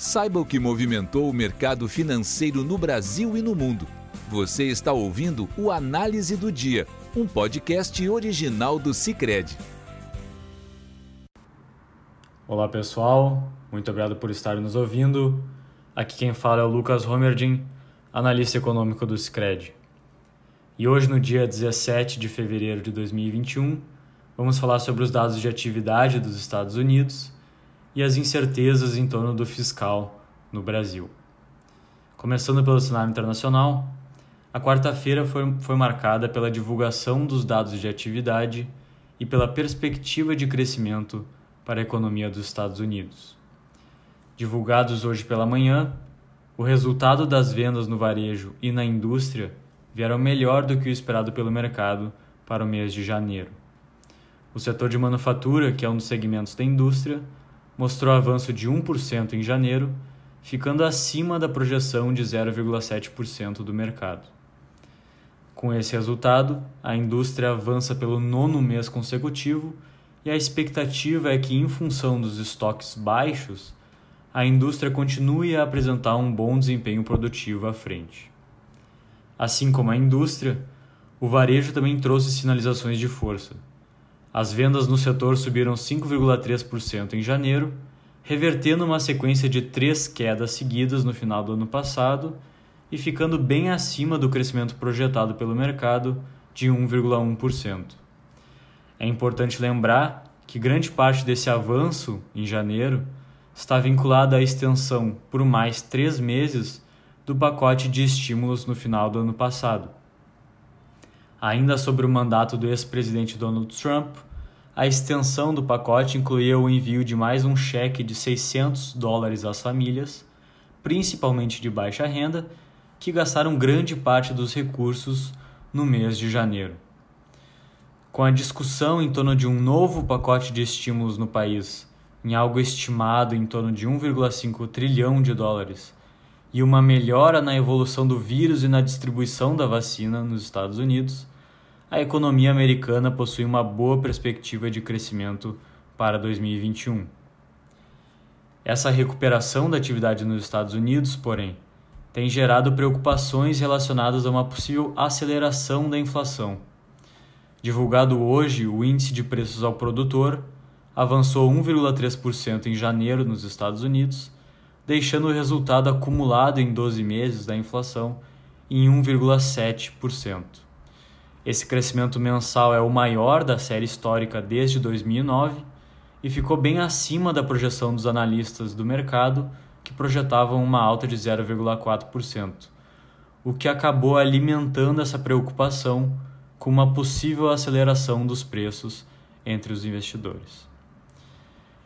Saiba o que movimentou o mercado financeiro no Brasil e no mundo. Você está ouvindo o Análise do Dia, um podcast original do Cicred. Olá pessoal, muito obrigado por estar nos ouvindo. Aqui quem fala é o Lucas Romerdin, analista econômico do Cicred. E hoje, no dia 17 de fevereiro de 2021, vamos falar sobre os dados de atividade dos Estados Unidos e as incertezas em torno do fiscal no Brasil. Começando pelo cenário internacional, a quarta-feira foi, foi marcada pela divulgação dos dados de atividade e pela perspectiva de crescimento para a economia dos Estados Unidos. Divulgados hoje pela manhã, o resultado das vendas no varejo e na indústria vieram melhor do que o esperado pelo mercado para o mês de janeiro. O setor de manufatura, que é um dos segmentos da indústria, mostrou avanço de 1% em janeiro, ficando acima da projeção de 0,7% do mercado. Com esse resultado, a indústria avança pelo nono mês consecutivo e a expectativa é que, em função dos estoques baixos, a indústria continue a apresentar um bom desempenho produtivo à frente. Assim como a indústria, o varejo também trouxe sinalizações de força as vendas no setor subiram 5,3% em janeiro, revertendo uma sequência de três quedas seguidas no final do ano passado e ficando bem acima do crescimento projetado pelo mercado de 1,1%. É importante lembrar que grande parte desse avanço em janeiro está vinculada à extensão por mais três meses do pacote de estímulos no final do ano passado Ainda sobre o mandato do ex-presidente Donald Trump, a extensão do pacote incluía o envio de mais um cheque de 600 dólares às famílias, principalmente de baixa renda, que gastaram grande parte dos recursos no mês de janeiro. Com a discussão em torno de um novo pacote de estímulos no país, em algo estimado em torno de 1,5 trilhão de dólares, e uma melhora na evolução do vírus e na distribuição da vacina nos Estados Unidos, a economia americana possui uma boa perspectiva de crescimento para 2021. Essa recuperação da atividade nos Estados Unidos, porém, tem gerado preocupações relacionadas a uma possível aceleração da inflação. Divulgado hoje, o índice de preços ao produtor avançou 1,3% em janeiro nos Estados Unidos, deixando o resultado acumulado em 12 meses da inflação em 1,7%. Esse crescimento mensal é o maior da série histórica desde 2009 e ficou bem acima da projeção dos analistas do mercado, que projetavam uma alta de 0,4%, o que acabou alimentando essa preocupação com uma possível aceleração dos preços entre os investidores.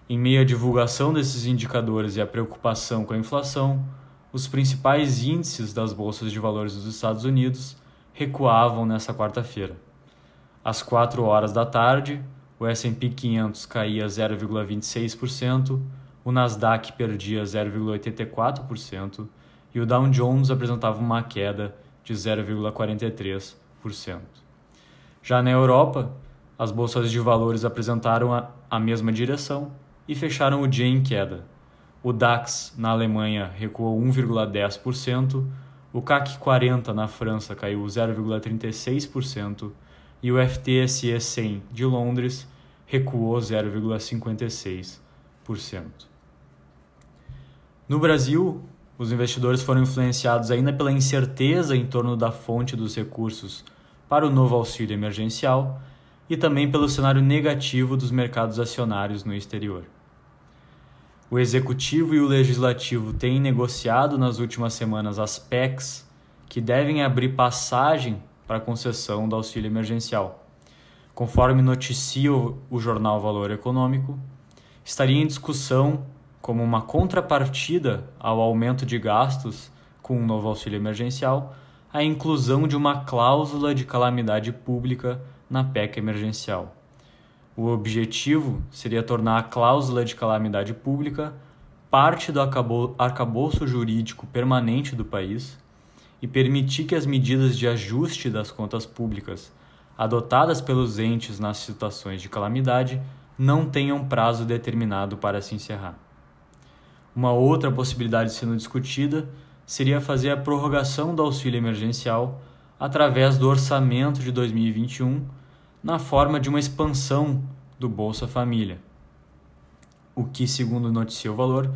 Em meio à divulgação desses indicadores e à preocupação com a inflação, os principais índices das bolsas de valores dos Estados Unidos recuavam nessa quarta-feira. Às 4 horas da tarde, o S&P 500 caía 0,26%, o Nasdaq perdia 0,84% e o Dow Jones apresentava uma queda de 0,43%. Já na Europa, as bolsas de valores apresentaram a, a mesma direção e fecharam o dia em queda. O DAX na Alemanha recuou 1,10%, o CAC 40 na França caiu 0,36% e o FTSE 100 de Londres recuou 0,56%. No Brasil, os investidores foram influenciados ainda pela incerteza em torno da fonte dos recursos para o novo auxílio emergencial e também pelo cenário negativo dos mercados acionários no exterior. O executivo e o legislativo têm negociado nas últimas semanas as PECs que devem abrir passagem para a concessão do auxílio emergencial. Conforme noticia o jornal Valor Econômico, estaria em discussão como uma contrapartida ao aumento de gastos com o novo auxílio emergencial, a inclusão de uma cláusula de calamidade pública na PEC emergencial. O objetivo seria tornar a cláusula de calamidade pública parte do arcabouço jurídico permanente do país e permitir que as medidas de ajuste das contas públicas adotadas pelos entes nas situações de calamidade não tenham prazo determinado para se encerrar. Uma outra possibilidade sendo discutida seria fazer a prorrogação do auxílio emergencial através do orçamento de 2021, na forma de uma expansão do Bolsa Família. O que, segundo noticiou o valor,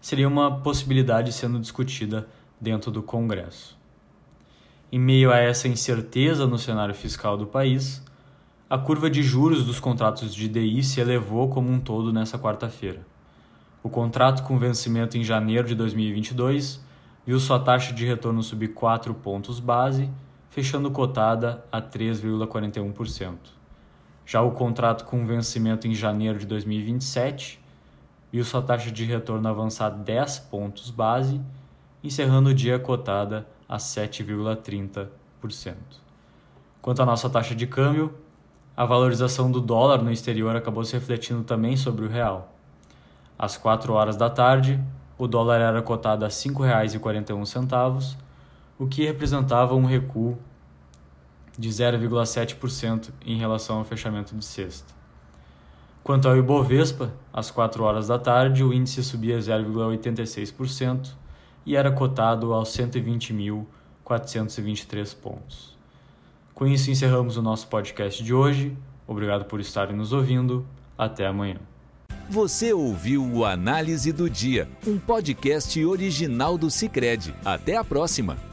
seria uma possibilidade sendo discutida dentro do Congresso. Em meio a essa incerteza no cenário fiscal do país, a curva de juros dos contratos de DI se elevou como um todo nessa quarta-feira. O contrato com vencimento em janeiro de 2022 viu sua taxa de retorno subir 4 pontos base, fechando cotada a 3,41%. Já o contrato com vencimento em janeiro de 2027 viu sua taxa de retorno avançar 10 pontos base, encerrando o dia cotada a 7,30%. Quanto à nossa taxa de câmbio, a valorização do dólar no exterior acabou se refletindo também sobre o real. Às 4 horas da tarde, o dólar era cotado a R$ 5,41, o que representava um recuo de 0,7% em relação ao fechamento de sexta. Quanto ao Ibovespa, às 4 horas da tarde, o índice subia 0,86% e era cotado aos 120.423 pontos. Com isso, encerramos o nosso podcast de hoje. Obrigado por estarem nos ouvindo. Até amanhã. Você ouviu o Análise do Dia, um podcast original do Cicred. Até a próxima!